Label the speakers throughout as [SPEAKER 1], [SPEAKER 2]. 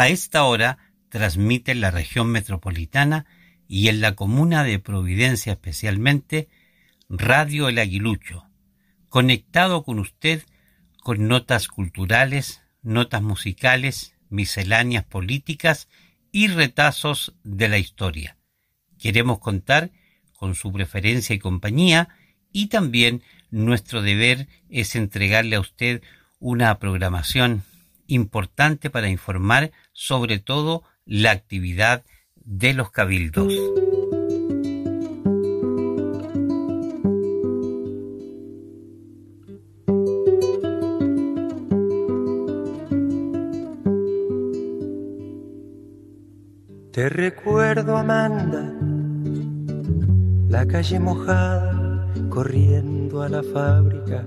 [SPEAKER 1] A esta hora transmite en la región metropolitana y en la comuna de Providencia especialmente Radio El Aguilucho, conectado con usted con notas culturales, notas musicales, misceláneas políticas y retazos de la historia. Queremos contar con su preferencia y compañía y también nuestro deber es entregarle a usted una programación importante para informar sobre todo la actividad de los cabildos.
[SPEAKER 2] Te recuerdo, Amanda, la calle mojada, corriendo a la fábrica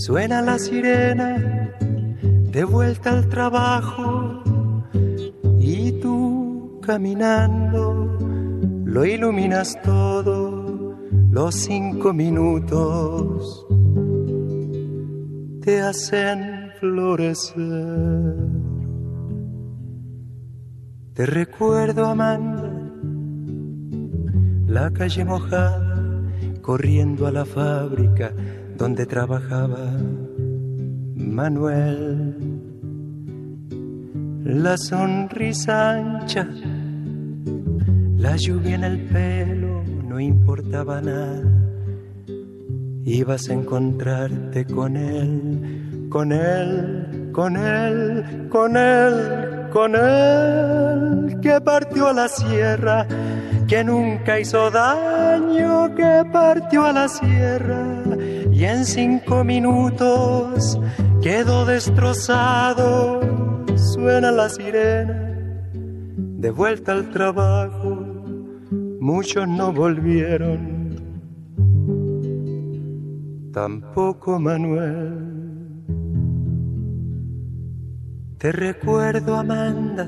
[SPEAKER 2] Suena la sirena, de vuelta al trabajo, y tú caminando, lo iluminas todo, los cinco minutos te hacen florecer. Te recuerdo, Amanda, la calle mojada, corriendo a la fábrica donde trabajaba Manuel. La sonrisa ancha, la lluvia en el pelo, no importaba nada. Ibas a encontrarte con él, con él, con él, con él con él que partió a la sierra, que nunca hizo daño, que partió a la sierra y en cinco minutos quedó destrozado. Suena la sirena, de vuelta al trabajo, muchos no volvieron, tampoco Manuel. Te recuerdo, Amanda,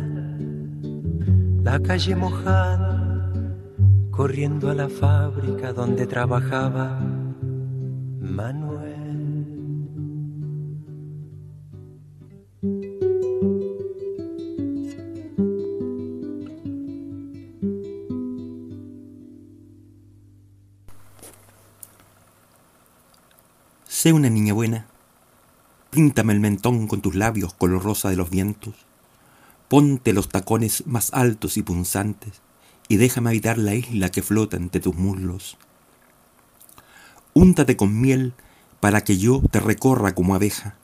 [SPEAKER 2] la calle mojada, corriendo a la fábrica donde trabajaba Manuel.
[SPEAKER 3] Sé una niña buena Píntame el mentón con tus labios color rosa de los vientos. Ponte los tacones más altos y punzantes y déjame habitar la isla que flota entre tus muslos. Úntate con miel para que yo te recorra como abeja.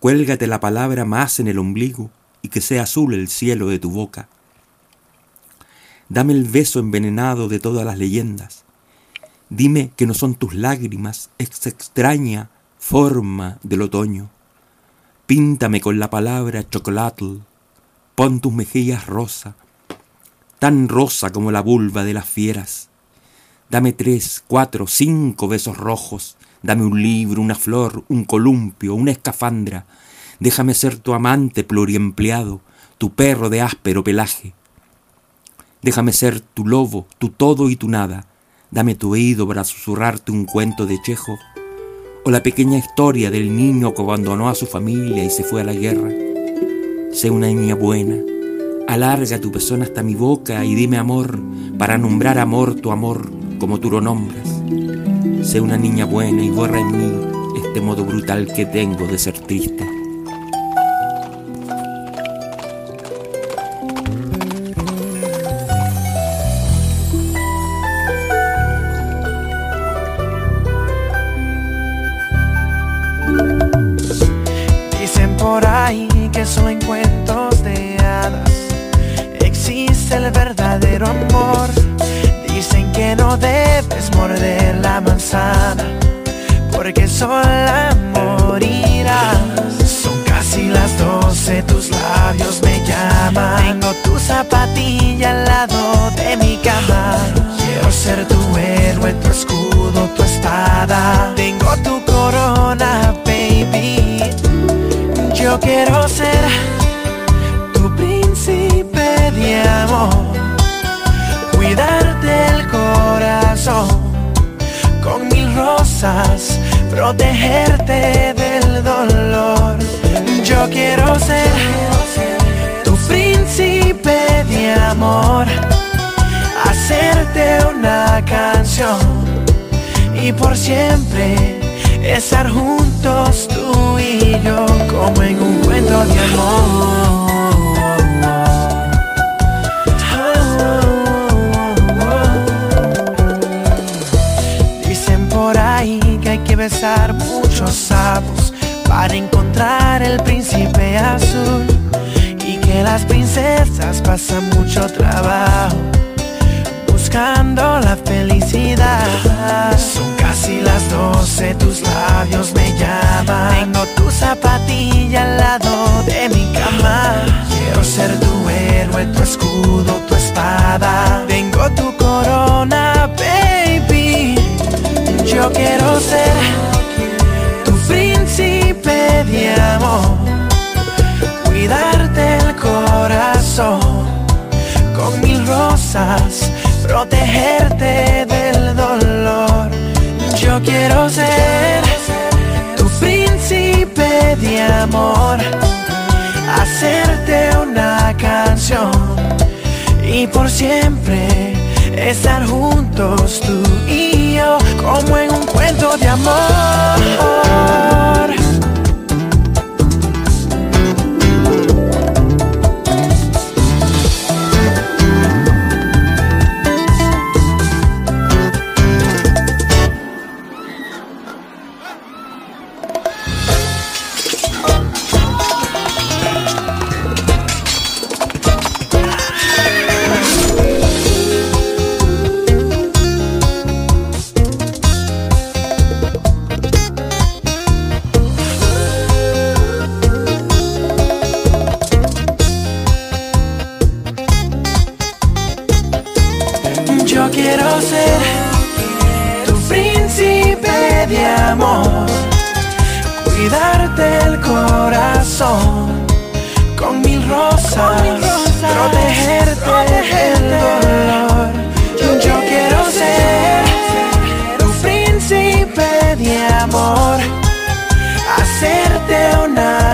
[SPEAKER 3] Cuélgate la palabra más en el ombligo y que sea azul el cielo de tu boca. Dame el beso envenenado de todas las leyendas. Dime que no son tus lágrimas esta extraña forma del otoño. Píntame con la palabra chocolatl, pon tus mejillas rosa, tan rosa como la vulva de las fieras. Dame tres, cuatro, cinco besos rojos, dame un libro, una flor, un columpio, una escafandra. Déjame ser tu amante pluriempleado, tu perro de áspero pelaje. Déjame ser tu lobo, tu todo y tu nada. Dame tu oído para susurrarte un cuento de Chejo o la pequeña historia del niño que abandonó a su familia y se fue a la guerra. Sé una niña buena, alarga tu pezón hasta mi boca y dime amor para nombrar amor tu amor como tú lo nombras. Sé una niña buena y borra en mí este modo brutal que tengo de ser triste.
[SPEAKER 4] Son casi las doce, tus labios me llaman. Tengo tu zapatilla al lado de mi cama. Quiero ser tu héroe, tu escudo, tu espada. Tengo tu corona, baby. Yo quiero ser tu príncipe de amor. Cuidarte el corazón con mil rosas, protegerte del dolor. Yo quiero ser tu príncipe de amor, hacerte una canción y por siempre estar juntos tú y yo como en un cuento de amor. Besar muchos sapos para encontrar el príncipe azul y que las princesas pasan mucho trabajo buscando la felicidad. Son casi las doce, tus labios me llaman. Tengo tu zapatilla al lado de mi cama. Quiero ser tu héroe, tu escudo, tu espada. Tengo tu corona. Yo quiero ser tu príncipe de amor. Cuidarte el corazón con mil rosas protegerte del dolor. Yo quiero ser tu príncipe de amor, hacerte una canción y por siempre estar juntos tú y amor.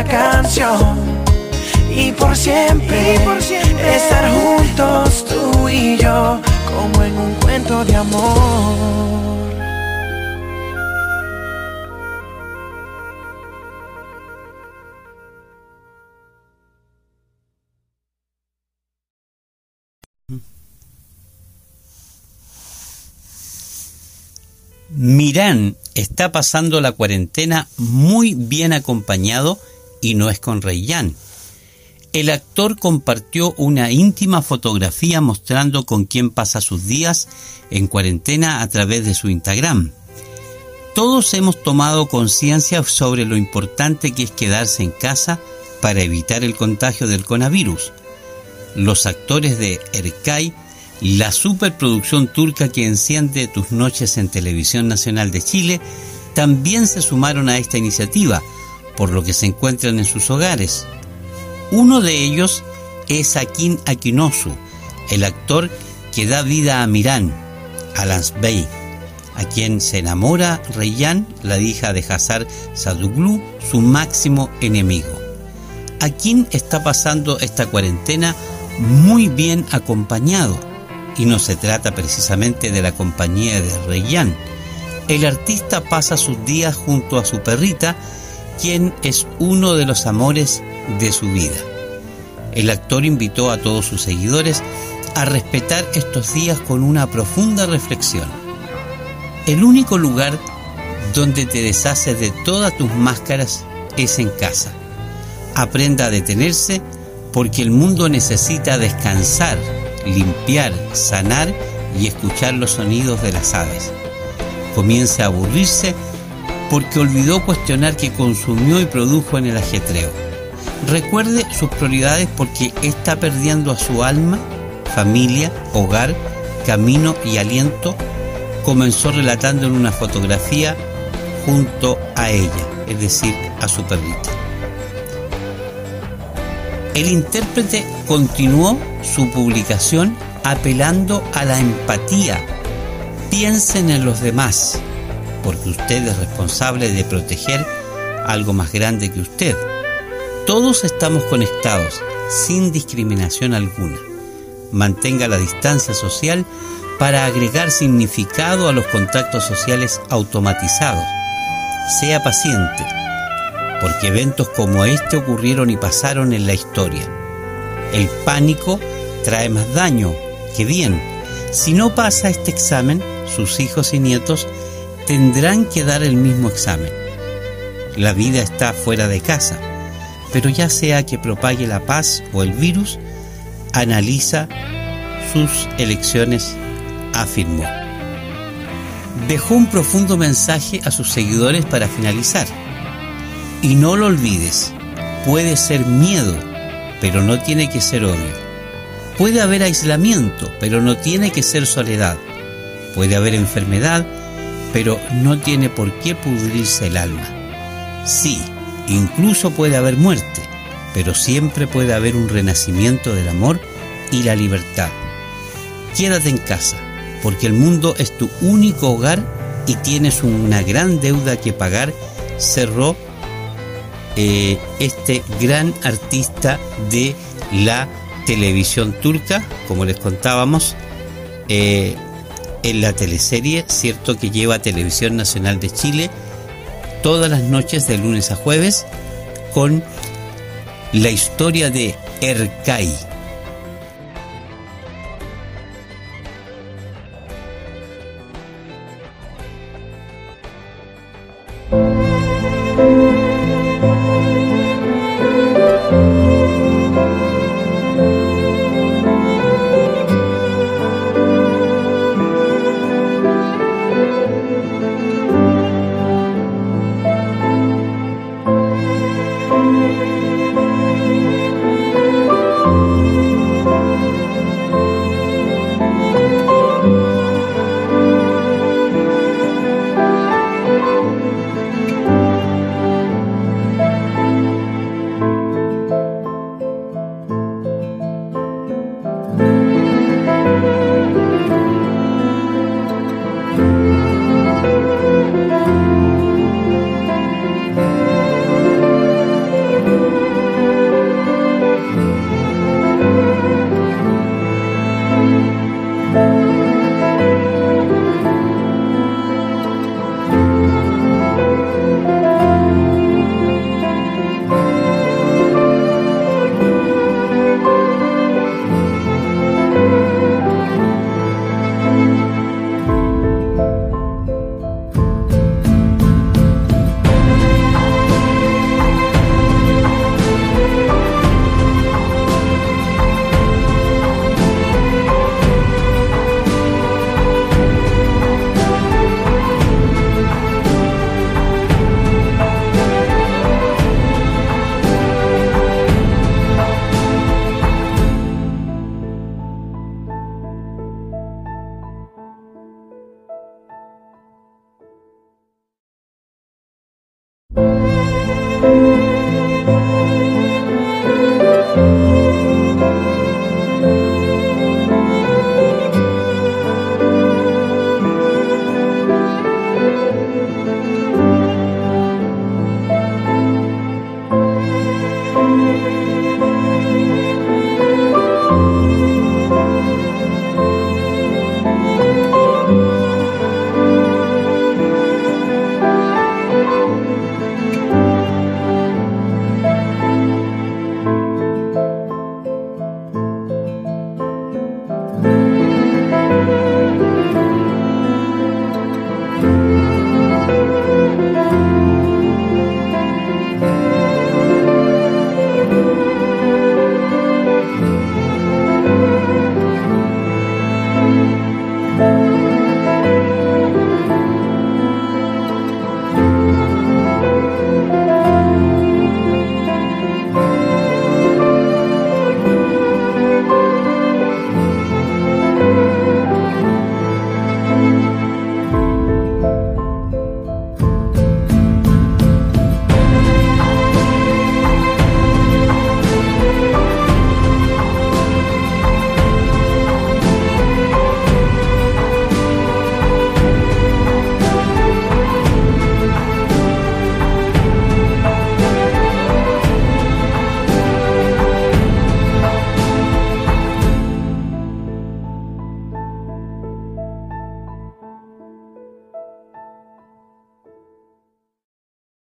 [SPEAKER 4] Canción y por siempre, estar juntos tú y yo como en un cuento de amor.
[SPEAKER 1] Mirán está pasando la cuarentena muy bien acompañado y no es con Reyyan. El actor compartió una íntima fotografía mostrando con quién pasa sus días en cuarentena a través de su Instagram. Todos hemos tomado conciencia sobre lo importante que es quedarse en casa para evitar el contagio del coronavirus. Los actores de Erkay, la superproducción turca que enciende tus noches en Televisión Nacional de Chile, también se sumaron a esta iniciativa, por lo que se encuentran en sus hogares. Uno de ellos es Akin Akinosu, el actor que da vida a Mirán, Alans Bey, a quien se enamora Reyyan, la hija de Hazar Saduglu, su máximo enemigo. Akin está pasando esta cuarentena muy bien acompañado, y no se trata precisamente de la compañía de Reyyan. El artista pasa sus días junto a su perrita, quien es uno de los amores de su vida. El actor invitó a todos sus seguidores a respetar estos días con una profunda reflexión. El único lugar donde te deshaces de todas tus máscaras es en casa. Aprenda a detenerse porque el mundo necesita descansar, limpiar, sanar y escuchar los sonidos de las aves. Comience a aburrirse porque olvidó cuestionar que consumió y produjo en el ajetreo. Recuerde sus prioridades porque está perdiendo a su alma, familia, hogar, camino y aliento, comenzó relatando en una fotografía junto a ella, es decir, a su perrita. El intérprete continuó su publicación apelando a la empatía. Piensen en los demás, porque usted es responsable de proteger algo más grande que usted. Todos estamos conectados, sin discriminación alguna. Mantenga la distancia social para agregar significado a los contactos sociales automatizados. Sea paciente porque eventos como este ocurrieron y pasaron en la historia. El pánico trae más daño que bien. Si no pasa este examen, sus hijos y nietos tendrán que dar el mismo examen. La vida está fuera de casa, pero ya sea que propague la paz o el virus, analiza sus elecciones, afirmó. Dejó un profundo mensaje a sus seguidores para finalizar. Y no lo olvides, puede ser miedo, pero no tiene que ser odio. Puede haber aislamiento, pero no tiene que ser soledad. Puede haber enfermedad, pero no tiene por qué pudrirse el alma. Sí, incluso puede haber muerte, pero siempre puede haber un renacimiento del amor y la libertad. Quédate en casa, porque el mundo es tu único hogar y tienes una gran deuda que pagar, cerró eh, este gran artista de la televisión turca, como les contábamos, eh, en la teleserie, cierto que lleva Televisión Nacional de Chile todas las noches de lunes a jueves con la historia de Erkai